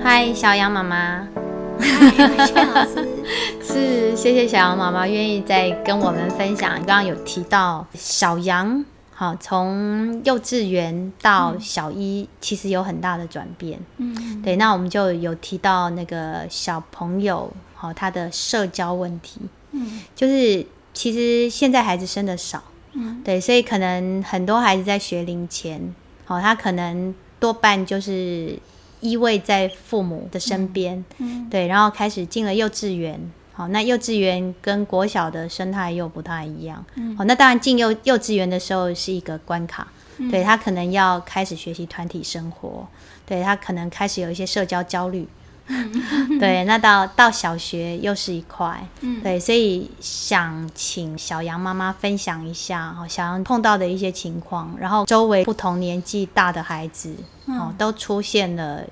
嗨，小羊妈妈。是，谢谢小羊妈妈愿意再跟我们分享。刚刚有提到小羊，好，从幼稚园到小一，嗯、其实有很大的转变。嗯，对。那我们就有提到那个小朋友，好，他的社交问题。嗯，就是其实现在孩子生的少。嗯，对，所以可能很多孩子在学龄前，好，他可能多半就是。依偎在父母的身边，嗯嗯、对，然后开始进了幼稚园。好，那幼稚园跟国小的生态又不太一样。嗯、好，那当然进幼幼稚园的时候是一个关卡，嗯、对他可能要开始学习团体生活，对他可能开始有一些社交焦虑。嗯、对，那到到小学又是一块。嗯、对，所以想请小杨妈妈分享一下哦，小杨碰到的一些情况，然后周围不同年纪大的孩子。哦，都出现了，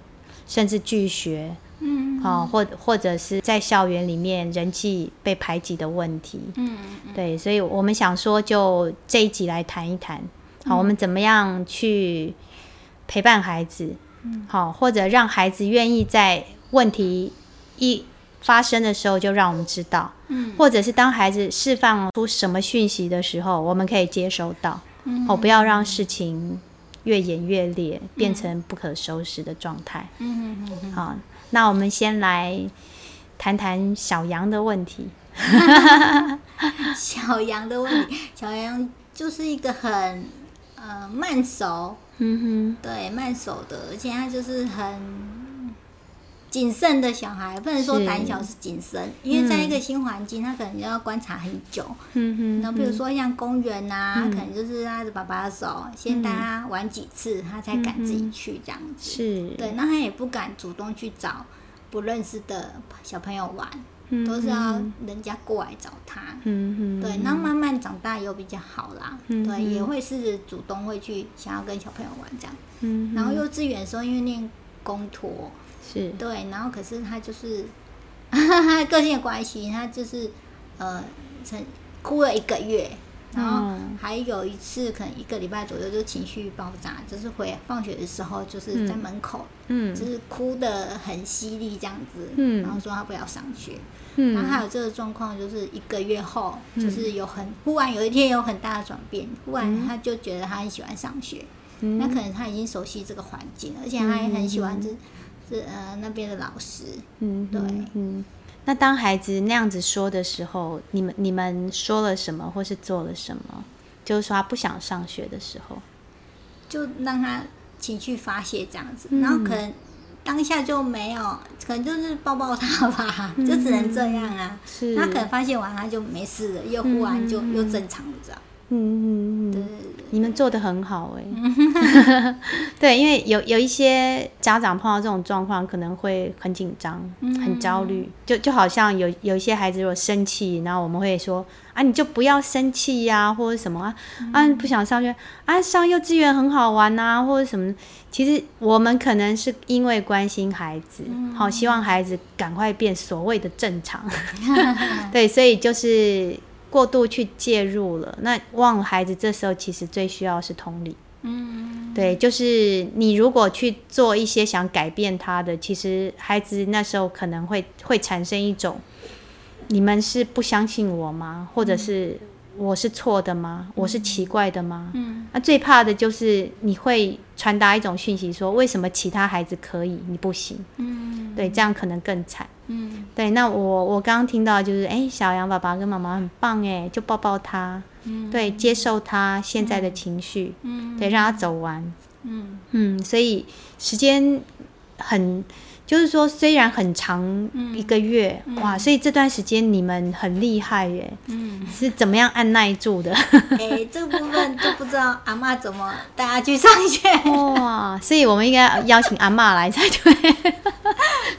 甚至拒学，嗯，好，或或者是在校园里面人际被排挤的问题，嗯，对，所以我们想说，就这一集来谈一谈，好，我们怎么样去陪伴孩子，好，或者让孩子愿意在问题一发生的时候就让我们知道，嗯，或者是当孩子释放出什么讯息的时候，我们可以接收到，嗯，哦，不要让事情。越演越烈，变成不可收拾的状态。嗯嗯嗯。好，那我们先来谈谈小羊的问题。小羊的问题，小羊就是一个很呃慢熟，嗯哼，对，慢熟的，而且他就是很。谨慎的小孩不能说胆小，是谨慎，因为在一个新环境，他可能就要观察很久。嗯哼，然后比如说像公园啊，嗯、可能就是拉着爸爸的手，嗯、先带他玩几次，他才敢自己去这样子。是，对，那他也不敢主动去找不认识的小朋友玩，都是要人家过来找他。嗯哼，对，那慢慢长大又比较好啦。对，也会是主动会去想要跟小朋友玩这样。嗯，然后幼稚园的时候，因为念公托。是。对，然后可是他就是他 个性的关系，他就是呃，曾哭了一个月，然后还有一次可能一个礼拜左右就情绪爆炸，就是回放学的时候就是在门口，嗯，就是哭的很犀利这样子，嗯，然后说他不要上学，嗯，然后还有这个状况就是一个月后，就是有很忽然有一天有很大的转变，忽然他就觉得他很喜欢上学，嗯，那可能他已经熟悉这个环境，而且他也很喜欢这。是呃，那边的老师，嗯，对，嗯，那当孩子那样子说的时候，你们你们说了什么，或是做了什么？就是说他不想上学的时候，就让他情绪发泄这样子，嗯、然后可能当下就没有，可能就是抱抱他吧，嗯、就只能这样啊。是，他可能发泄完他就没事了，又忽然就、嗯、又正常了这样。嗯嗯嗯，对，你们做的很好哎，对，因为有有一些家长碰到这种状况，可能会很紧张、很焦虑，就就好像有有一些孩子如果生气，然后我们会说啊，你就不要生气呀，或者什么啊，啊，不想上学啊，上幼稚园很好玩呐，或者什么。其实我们可能是因为关心孩子，好希望孩子赶快变所谓的正常，对，所以就是。过度去介入了，那忘了孩子这时候其实最需要是同理。嗯，对，就是你如果去做一些想改变他的，其实孩子那时候可能会会产生一种，你们是不相信我吗？或者是我是错的吗？我是奇怪的吗？嗯，那最怕的就是你会传达一种讯息，说为什么其他孩子可以，你不行？嗯，对，这样可能更惨。嗯，对，那我我刚刚听到就是，哎、欸，小杨爸爸跟妈妈很棒，哎，就抱抱他，嗯，对，接受他现在的情绪，嗯，对，让他走完，嗯。嗯，所以时间很。就是说，虽然很长一个月，嗯、哇，所以这段时间你们很厉害耶，嗯，是怎么样按耐住的？哎、欸，这个部分就不知道阿妈怎么带他去上学。哇，所以我们应该邀请阿妈来才对，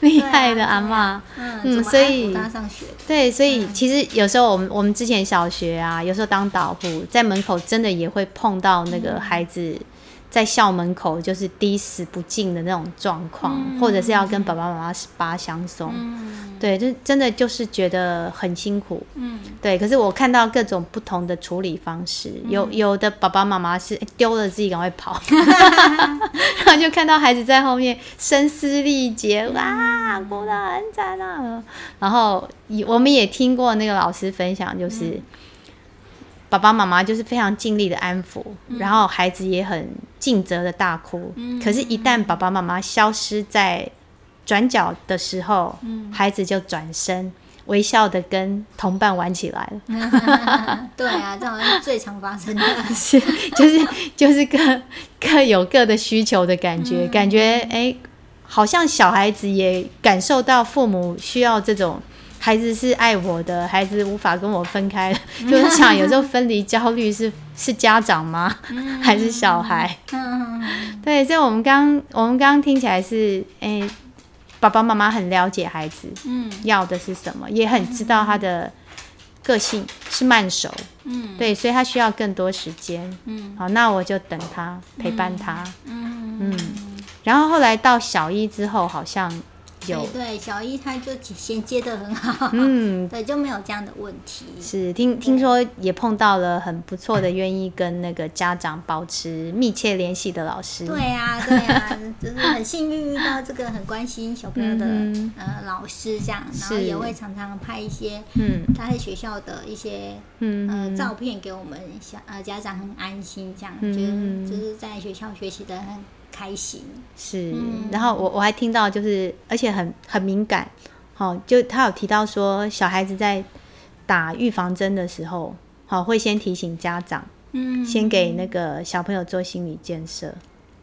厉害的阿嬷，嗯嗯，所以他上学，对，所以其实有时候我们我们之前小学啊，有时候当导护在门口，真的也会碰到那个孩子。嗯在校门口就是滴死不进的那种状况，嗯、或者是要跟爸爸妈妈十八相送，嗯、对，就真的就是觉得很辛苦，嗯，对。可是我看到各种不同的处理方式，嗯、有有的爸爸妈妈是丢了自己赶快跑，然后就看到孩子在后面声嘶力竭，哇，哭得很惨啊。然后我们也听过那个老师分享，就是、嗯、爸爸妈妈就是非常尽力的安抚，嗯、然后孩子也很尽责的大哭。嗯、可是，一旦爸爸妈妈消失在转角的时候，嗯、孩子就转身。微笑的跟同伴玩起来了，对啊，这好像是最常发生的，是就是就是各各有各的需求的感觉，嗯、感觉哎、欸，好像小孩子也感受到父母需要这种，孩子是爱我的，孩子无法跟我分开，就是想有时候分离焦虑是 是家长吗？嗯、还是小孩？嗯、对，所以我们刚我们刚刚听起来是哎。欸爸爸妈妈很了解孩子，嗯，要的是什么，嗯、也很知道他的个性是慢熟，嗯，对，所以他需要更多时间，嗯，好，那我就等他，陪伴他，嗯，嗯，然后后来到小一之后，好像。有对，小一他就衔接的很好，嗯，对，就没有这样的问题。是听听说也碰到了很不错的，愿意跟那个家长保持密切联系的老师。对呀、啊，对呀、啊，就是很幸运遇到这个很关心小朋友的、嗯、呃老师，这样，然后也会常常拍一些嗯他在学校的一些嗯呃照片给我们小呃家长很安心，这样，嗯、就就是在学校学习的很。开心。是，然后我我还听到就是，而且很很敏感，好，就他有提到说，小孩子在打预防针的时候，好会先提醒家长，嗯，先给那个小朋友做心理建设。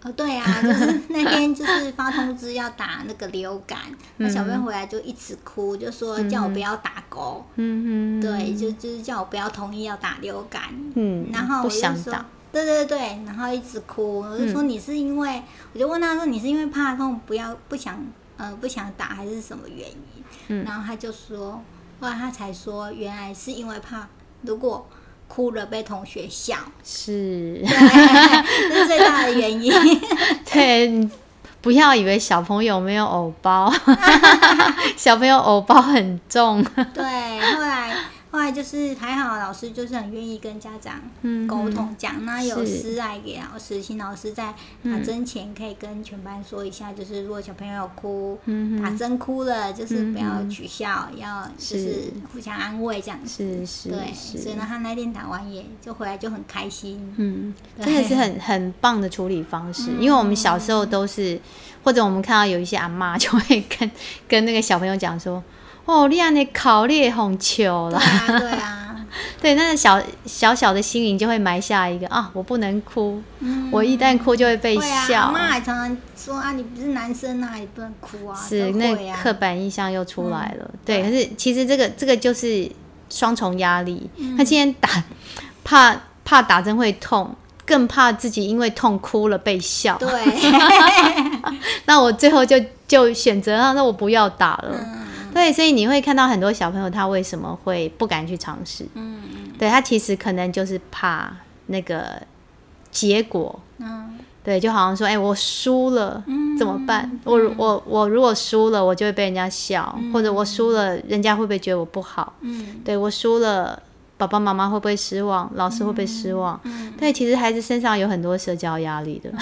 哦，对啊，就是那天就是发通知要打那个流感，那小朋友回来就一直哭，就说叫我不要打勾，嗯嗯，对，就就是叫我不要同意要打流感，嗯，然后我就说。对对对，然后一直哭，我就说你是因为，嗯、我就问他说你是因为怕痛，不要不想，呃不想打还是什么原因？嗯、然后他就说，后来他才说原来是因为怕如果哭了被同学笑，是，对，这是最大的原因。对，不要以为小朋友没有偶包，小朋友偶包很重。对，后来。后来就是还好，老师就是很愿意跟家长沟通讲，那、嗯、有私爱给老师，请老师在打针前可以跟全班说一下，就是如果小朋友有哭，嗯、打针哭了，就是不要取笑，嗯、要就是互相安慰这样子。是是，对，所以呢，他那天打完也就回来就很开心。嗯，真的是很很棒的处理方式，嗯、因为我们小时候都是，或者我们看到有一些阿嬷就会跟跟那个小朋友讲说。哦，你安尼考你红球啦。对啊，对啊，对，那个小小小的心灵就会埋下一个啊，我不能哭，嗯、我一旦哭就会被笑。妈、啊、还常常说啊，你不是男生啊，你不能哭啊。是，啊、那刻板印象又出来了。嗯、对，可是其实这个这个就是双重压力。他、嗯、今天打，怕怕打针会痛，更怕自己因为痛哭了被笑。对。那我最后就就选择啊，那我不要打了。嗯对，所以你会看到很多小朋友，他为什么会不敢去尝试？嗯，对，他其实可能就是怕那个结果。嗯，对，就好像说，哎，我输了怎么办？嗯、我我我如果输了，我就会被人家笑，嗯、或者我输了，人家会不会觉得我不好？嗯，对，我输了，爸爸妈妈会不会失望？老师会不会失望？嗯，对，其实孩子身上有很多社交压力的。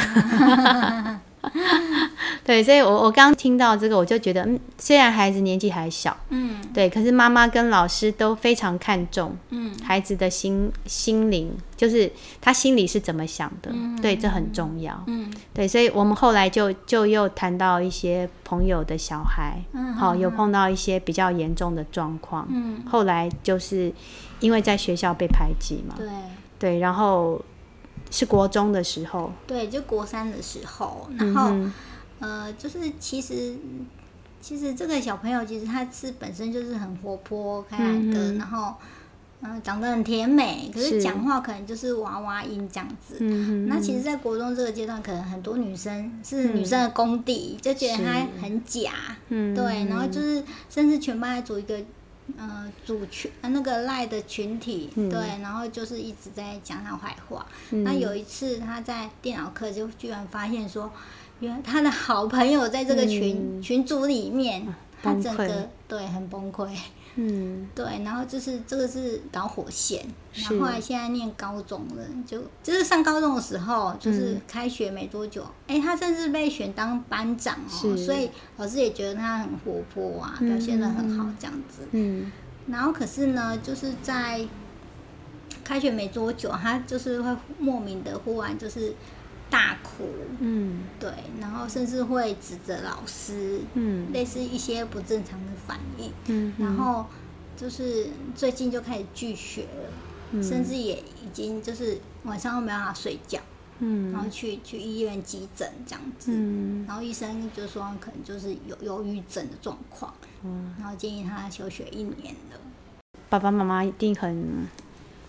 嗯对，所以我我刚听到这个，我就觉得，嗯，虽然孩子年纪还小，嗯，对，可是妈妈跟老师都非常看重，嗯，孩子的心心灵，就是他心里是怎么想的，嗯，对，这很重要，嗯，对，所以我们后来就就又谈到一些朋友的小孩，嗯，好，有碰到一些比较严重的状况，嗯，后来就是因为在学校被排挤嘛，对，对，然后。是国中的时候，对，就国三的时候，然后，呃，就是其实，其实这个小朋友其实他是本身就是很活泼开朗的，嗯、然后，嗯、呃，长得很甜美，可是讲话可能就是娃娃音这样子。嗯、那其实，在国中这个阶段，可能很多女生是女生的公敌，嗯、就觉得她很假，嗯、对，然后就是甚至全班还组一个。呃，组群那个赖的群体，嗯、对，然后就是一直在讲他坏话。嗯、那有一次他在电脑课就居然发现说，原来他的好朋友在这个群、嗯、群组里面，他整个对很崩溃。嗯，对，然后就是这个是导火线，然后后来现在念高中了，就就是上高中的时候，就是开学没多久，哎、嗯，他甚至被选当班长哦，所以老师也觉得他很活泼啊，表现的很好这样子。嗯，然后可是呢，就是在开学没多久，他就是会莫名的忽然就是。大哭，嗯，对，然后甚至会指责老师，嗯，类似一些不正常的反应，嗯，然后就是最近就开始拒学了，嗯，甚至也已经就是晚上都没办法睡觉，嗯，然后去去医院急诊这样子，嗯，然后医生就说可能就是有忧郁症的状况，嗯，然后建议他休学一年了。爸爸妈妈一定很，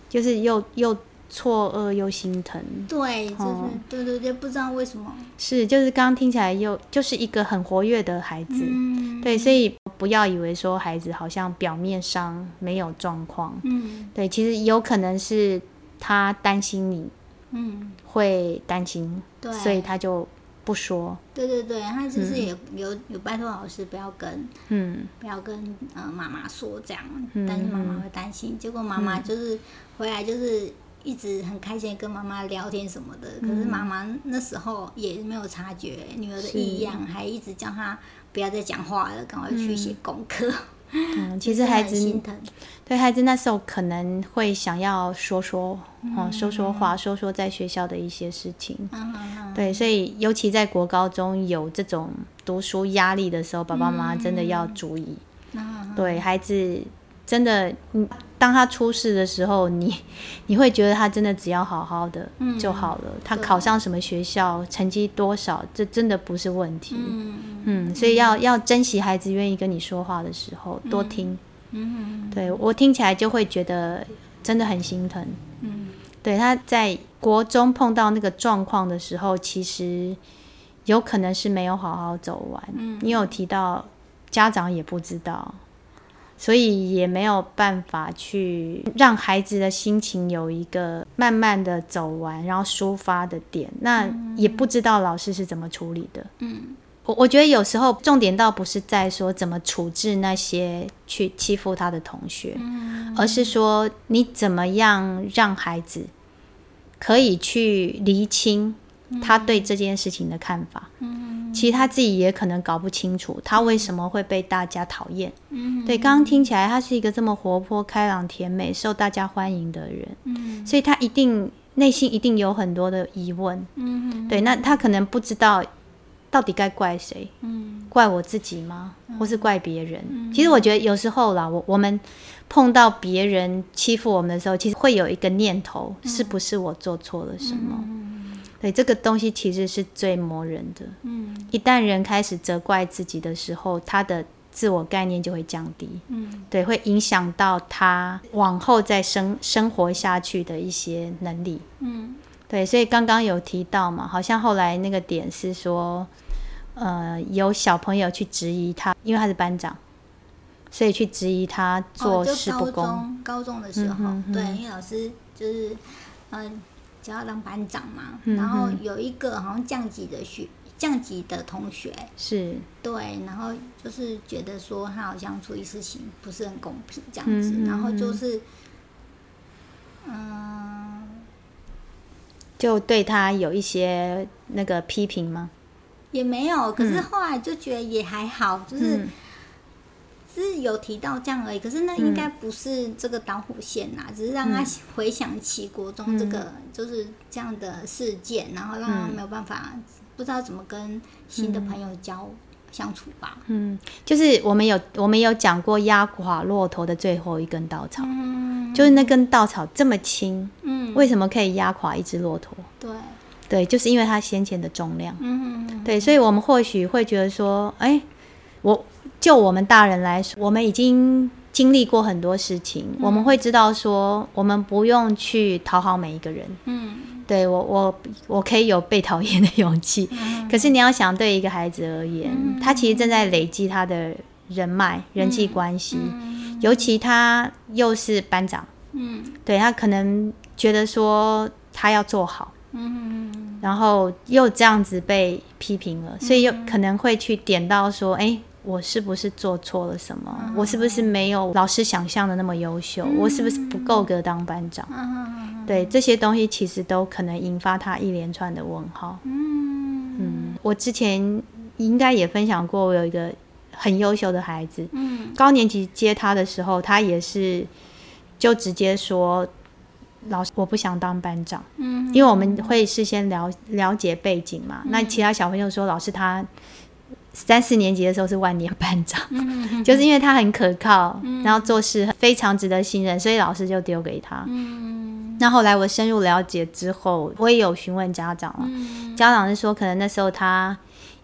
就是又又。错愕又心疼，对，就是、哦、对对对，不知道为什么。是，就是刚刚听起来又就是一个很活跃的孩子，嗯、对，所以不要以为说孩子好像表面上没有状况，嗯，对，其实有可能是他担心你，嗯，会担心，对，所以他就不说，对对对，他其实也有、嗯、有拜托老师不要跟，嗯，不要跟呃妈妈说这样，但是妈妈会担心，结果妈妈就是回来就是。一直很开心跟妈妈聊天什么的，可是妈妈那时候也没有察觉女儿的异样，还一直叫她不要再讲话了，赶快去写功课。嗯，其实孩子心疼，对孩子那时候可能会想要说说，嗯，说说话，说说在学校的一些事情。嗯嗯。对，所以尤其在国高中有这种读书压力的时候，爸爸妈妈真的要注意。嗯。对孩子。真的，嗯，当他出事的时候，你 你会觉得他真的只要好好的就好了。嗯、他考上什么学校，成绩多少，这真的不是问题。嗯，嗯，所以要要珍惜孩子愿意跟你说话的时候，多听。嗯，对，我听起来就会觉得真的很心疼。嗯，对，他在国中碰到那个状况的时候，其实有可能是没有好好走完。嗯，你有提到家长也不知道。所以也没有办法去让孩子的心情有一个慢慢的走完，然后抒发的点。那也不知道老师是怎么处理的。嗯，我我觉得有时候重点倒不是在说怎么处置那些去欺负他的同学，而是说你怎么样让孩子可以去厘清他对这件事情的看法。其实他自己也可能搞不清楚，他为什么会被大家讨厌。嗯，对，刚刚听起来他是一个这么活泼、开朗、甜美、受大家欢迎的人。嗯，所以他一定内心一定有很多的疑问。嗯，对，那他可能不知道到底该怪谁。嗯，怪我自己吗？或是怪别人？其实我觉得有时候啦，我我们碰到别人欺负我们的时候，其实会有一个念头：是不是我做错了什么？对，这个东西其实是最磨人的。嗯，一旦人开始责怪自己的时候，他的自我概念就会降低。嗯，对，会影响到他往后再生生活下去的一些能力。嗯，对，所以刚刚有提到嘛，好像后来那个点是说，呃，有小朋友去质疑他，因为他是班长，所以去质疑他做事不公。哦，高中的时候，嗯、哼哼对，因为老师就是嗯。就要当班长嘛，嗯、然后有一个好像降级的学降级的同学是对，然后就是觉得说他好像处理事情不是很公平这样子，嗯、然后就是嗯，就对他有一些那个批评吗？也没有，可是后来就觉得也还好，就是。嗯是有提到这样而已，可是那应该不是这个导火线呐，嗯、只是让他回想起国中这个就是这样的事件，嗯、然后让他没有办法、嗯、不知道怎么跟新的朋友交相处吧。嗯，就是我们有我们有讲过压垮骆驼的最后一根稻草，嗯、就是那根稻草这么轻，嗯，为什么可以压垮一只骆驼？对，对，就是因为它先前的重量。嗯嗯，对，所以我们或许会觉得说，哎、欸，我。就我们大人来说，我们已经经历过很多事情，嗯、我们会知道说，我们不用去讨好每一个人。嗯，对我，我我可以有被讨厌的勇气。嗯、可是你要想，对一个孩子而言，嗯、他其实正在累积他的人脉、人际关系，嗯、尤其他又是班长。嗯，对他可能觉得说他要做好。嗯，然后又这样子被批评了，所以又可能会去点到说，哎。我是不是做错了什么？我是不是没有老师想象的那么优秀？我是不是不够格当班长？对，这些东西其实都可能引发他一连串的问号。嗯，我之前应该也分享过，我有一个很优秀的孩子，高年级接他的时候，他也是就直接说。老师，我不想当班长，嗯，因为我们会事先了了解背景嘛。嗯、那其他小朋友说，老师他三四年级的时候是万年班长，嗯、就是因为他很可靠，嗯、然后做事非常值得信任，所以老师就丢给他。嗯，那后来我深入了解之后，我也有询问家长了，嗯、家长是说，可能那时候他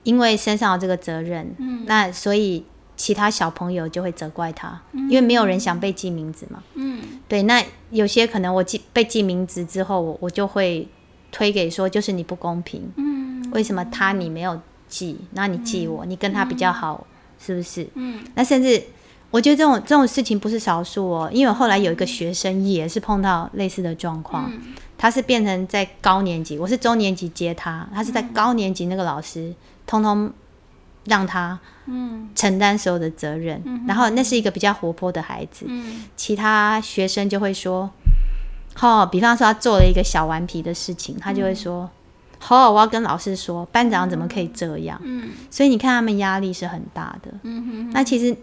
因为身上有这个责任，嗯，那所以。其他小朋友就会责怪他，因为没有人想被记名字嘛。嗯，对。那有些可能我记被记名字之后，我我就会推给说，就是你不公平。嗯，为什么他你没有记，那你记我，你跟他比较好，是不是？嗯。那甚至我觉得这种这种事情不是少数哦，因为我后来有一个学生也是碰到类似的状况，他是变成在高年级，我是中年级接他，他是在高年级那个老师通通。让他承担所有的责任，嗯、然后那是一个比较活泼的孩子，嗯、其他学生就会说：“哦，比方说他做了一个小顽皮的事情，他就会说：‘哦，我要跟老师说，班长怎么可以这样？’嗯、所以你看他们压力是很大的。嗯、哼哼那其实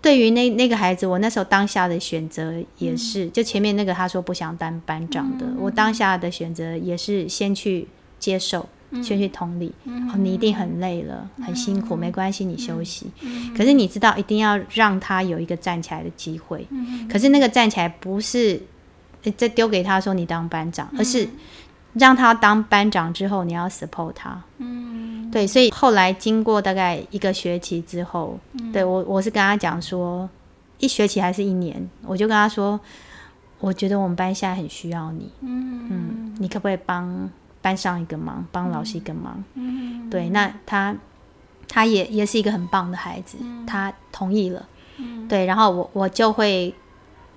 对于那那个孩子，我那时候当下的选择也是，嗯、就前面那个他说不想当班长的，嗯、我当下的选择也是先去接受。”先去同理，哦，你一定很累了，很辛苦，没关系，你休息。可是你知道，一定要让他有一个站起来的机会。可是那个站起来不是再丢给他说你当班长，而是让他当班长之后，你要 support 他。嗯，对，所以后来经过大概一个学期之后，对，我我是跟他讲说，一学期还是一年，我就跟他说，我觉得我们班现在很需要你。嗯，你可不可以帮？班上一个忙，帮老师一个忙，嗯、对，那他他也也是一个很棒的孩子，嗯、他同意了，嗯、对，然后我我就会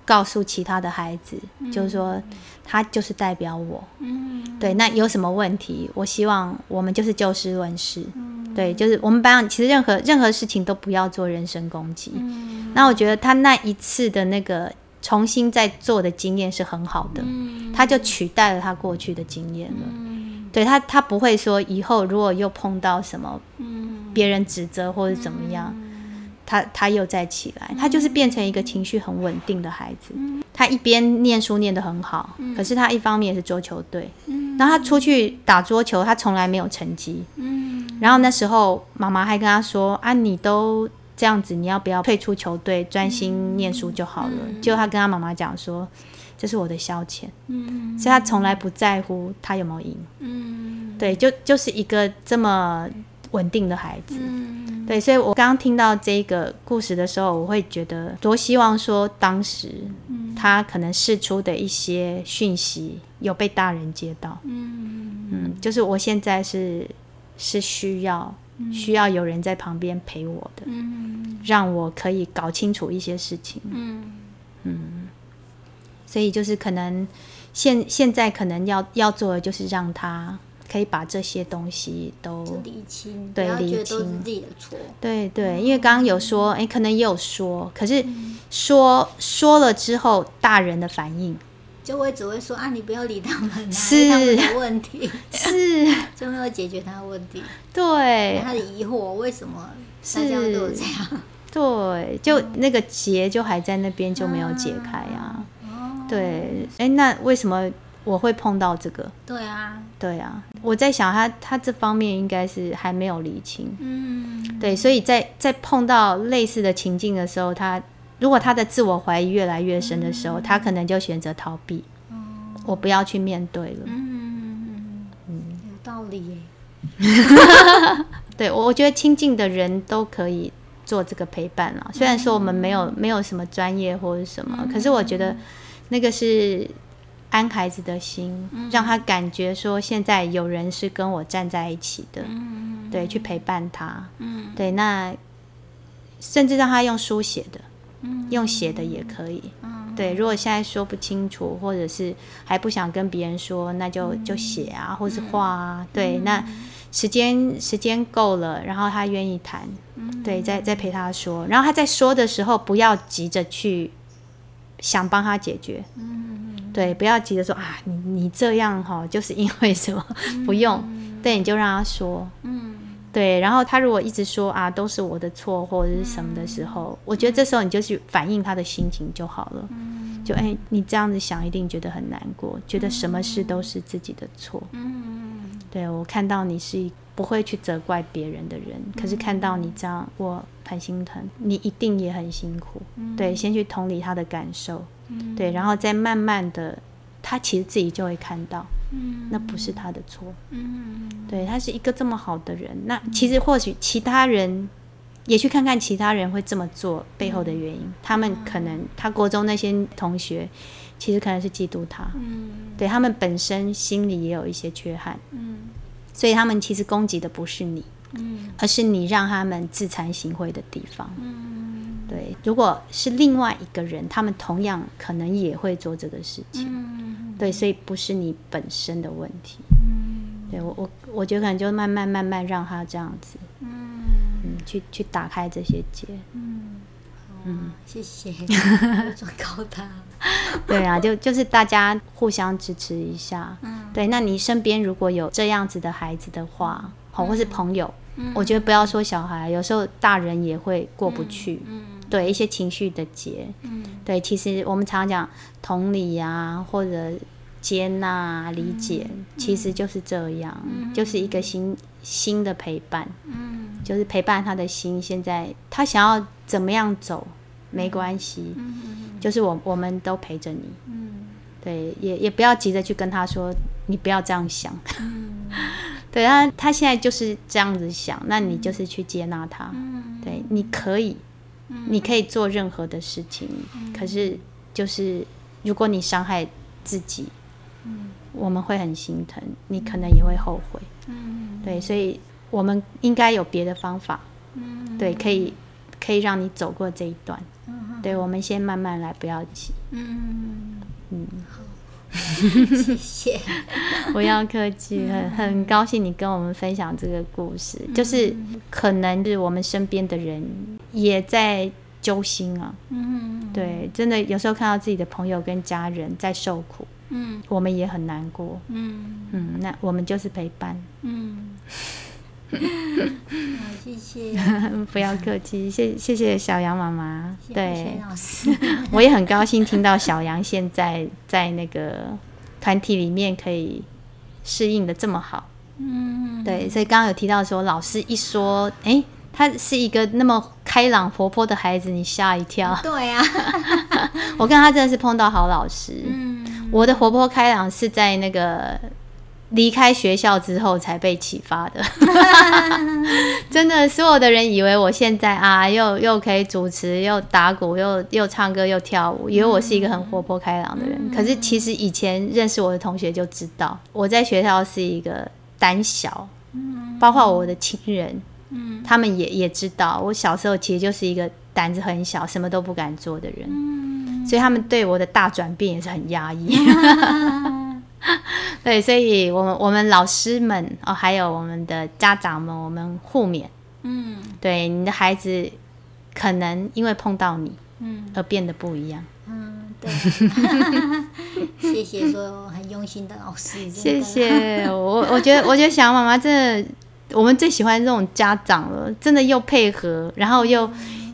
告诉其他的孩子，嗯、就是说他就是代表我，嗯、对，那有什么问题，我希望我们就是就事论事，嗯、对，就是我们班上其实任何任何事情都不要做人身攻击，嗯、那我觉得他那一次的那个。重新再做的经验是很好的，嗯、他就取代了他过去的经验了。嗯、对他，他不会说以后如果又碰到什么，别人指责或者怎么样，嗯、他他又再起来，他就是变成一个情绪很稳定的孩子。嗯、他一边念书念得很好，嗯、可是他一方面也是桌球队，嗯、然后他出去打桌球，他从来没有成绩。嗯、然后那时候妈妈还跟他说：“啊，你都。”这样子，你要不要退出球队，专心念书就好了？就他跟他妈妈讲说，这是我的消遣，嗯，所以他从来不在乎他有没有赢，嗯，对，就就是一个这么稳定的孩子，嗯，对，所以我刚刚听到这个故事的时候，我会觉得多希望说，当时他可能释出的一些讯息有被大人接到，嗯嗯，就是我现在是是需要。需要有人在旁边陪我的，嗯、让我可以搞清楚一些事情。嗯，嗯，所以就是可能现现在可能要要做的就是让他可以把这些东西都理清，对，理清，自己的错。对对，因为刚刚有说，哎、欸，可能也有说，可是说说了之后，大人的反应。就会只会说啊，你不要理他们，啊，是。他们的问题，是。就没有解决他的问题。对，他的疑惑为什么大家都这样？对，就那个结就还在那边，就没有解开呀，对，哎，那为什么我会碰到这个？对啊，对啊，我在想他他这方面应该是还没有理清。嗯，对，所以在在碰到类似的情境的时候，他。如果他的自我怀疑越来越深的时候，嗯、他可能就选择逃避。嗯、我不要去面对了。嗯嗯，有道理耶。对，我我觉得亲近的人都可以做这个陪伴了。虽然说我们没有没有什么专业或者什么，嗯、可是我觉得那个是安孩子的心，嗯、让他感觉说现在有人是跟我站在一起的。嗯、对，去陪伴他。嗯、对，那甚至让他用书写的。用写的也可以，嗯、对。如果现在说不清楚，或者是还不想跟别人说，那就就写啊，或是画啊。嗯、对，那时间时间够了，然后他愿意谈，对，再再陪他说，然后他在说的时候，不要急着去想帮他解决，对，不要急着说啊，你你这样哈，就是因为什么？不用，对，你就让他说，嗯对，然后他如果一直说啊，都是我的错或者是什么的时候，我觉得这时候你就去反映他的心情就好了。就哎，你这样子想，一定觉得很难过，觉得什么事都是自己的错。嗯对，我看到你是不会去责怪别人的人，可是看到你这样，我很心疼。你一定也很辛苦。对，先去同理他的感受。对，然后再慢慢的，他其实自己就会看到。嗯，那不是他的错。嗯，对，他是一个这么好的人。那其实或许其他人也去看看其他人会这么做背后的原因。他们可能他国中那些同学，其实可能是嫉妒他。嗯，对，他们本身心里也有一些缺憾。嗯，所以他们其实攻击的不是你，嗯，而是你让他们自惭形秽的地方。嗯，对，如果是另外一个人，他们同样可能也会做这个事情。嗯。对，所以不是你本身的问题。嗯，对我我我觉得可能就慢慢慢慢让他这样子，嗯，嗯去去打开这些结。嗯，嗯，谢谢，我转告他。对啊，就就是大家互相支持一下。嗯，对，那你身边如果有这样子的孩子的话，好，或是朋友，嗯，我觉得不要说小孩，有时候大人也会过不去。嗯。嗯对一些情绪的结，嗯，对，其实我们常常讲同理呀、啊，或者接纳、理解，嗯、其实就是这样，嗯、就是一个新新的陪伴，嗯，就是陪伴他的心。现在他想要怎么样走，没关系，嗯、就是我我们都陪着你，嗯，对，也也不要急着去跟他说，你不要这样想，嗯，对他他现在就是这样子想，那你就是去接纳他，嗯，对，你可以。你可以做任何的事情，嗯、可是就是如果你伤害自己，嗯、我们会很心疼，你可能也会后悔。嗯、对，所以我们应该有别的方法，嗯、对，可以可以让你走过这一段。嗯、对，我们先慢慢来，不要急。嗯嗯。谢谢，不要客气，很很高兴你跟我们分享这个故事，就是可能是我们身边的人也在揪心啊，嗯，对，真的有时候看到自己的朋友跟家人在受苦，嗯，我们也很难过，嗯。嗯，那我们就是陪伴，嗯。好，谢谢。不要客气，谢谢谢小杨妈妈。对，老师，我也很高兴听到小杨现在在那个团体里面可以适应的这么好。嗯，对，所以刚刚有提到说，老师一说，哎、欸，他是一个那么开朗活泼的孩子，你吓一跳。对呀、啊，我跟他真的是碰到好老师。嗯，我的活泼开朗是在那个。离开学校之后才被启发的，真的，所有的人以为我现在啊，又又可以主持，又打鼓，又又唱歌，又跳舞，以为我是一个很活泼开朗的人。可是其实以前认识我的同学就知道，我在学校是一个胆小，包括我的亲人，他们也也知道，我小时候其实就是一个胆子很小，什么都不敢做的人，所以他们对我的大转变也是很压抑。对，所以我们我们老师们哦，还有我们的家长们，我们互勉。嗯，对，你的孩子可能因为碰到你，嗯，而变得不一样。嗯，对。谢谢所有很用心的老师。谢谢我，我觉得我觉得小杨妈妈真的，我们最喜欢这种家长了，真的又配合，然后又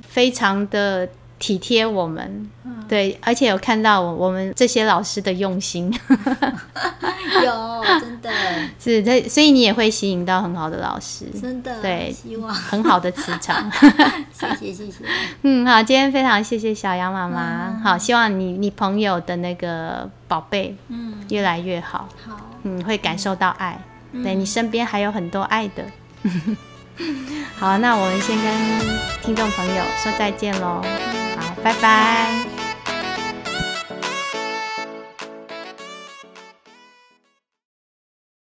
非常的。体贴我们，对，而且有看到我我们这些老师的用心，有真的。是，这所以你也会吸引到很好的老师，真的，对，希望。很好的磁场，谢谢谢谢，嗯，好，今天非常谢谢小杨妈妈，好，希望你你朋友的那个宝贝，嗯，越来越好，好，嗯，会感受到爱，对你身边还有很多爱的。好，那我们先跟听众朋友说再见喽。好，拜拜。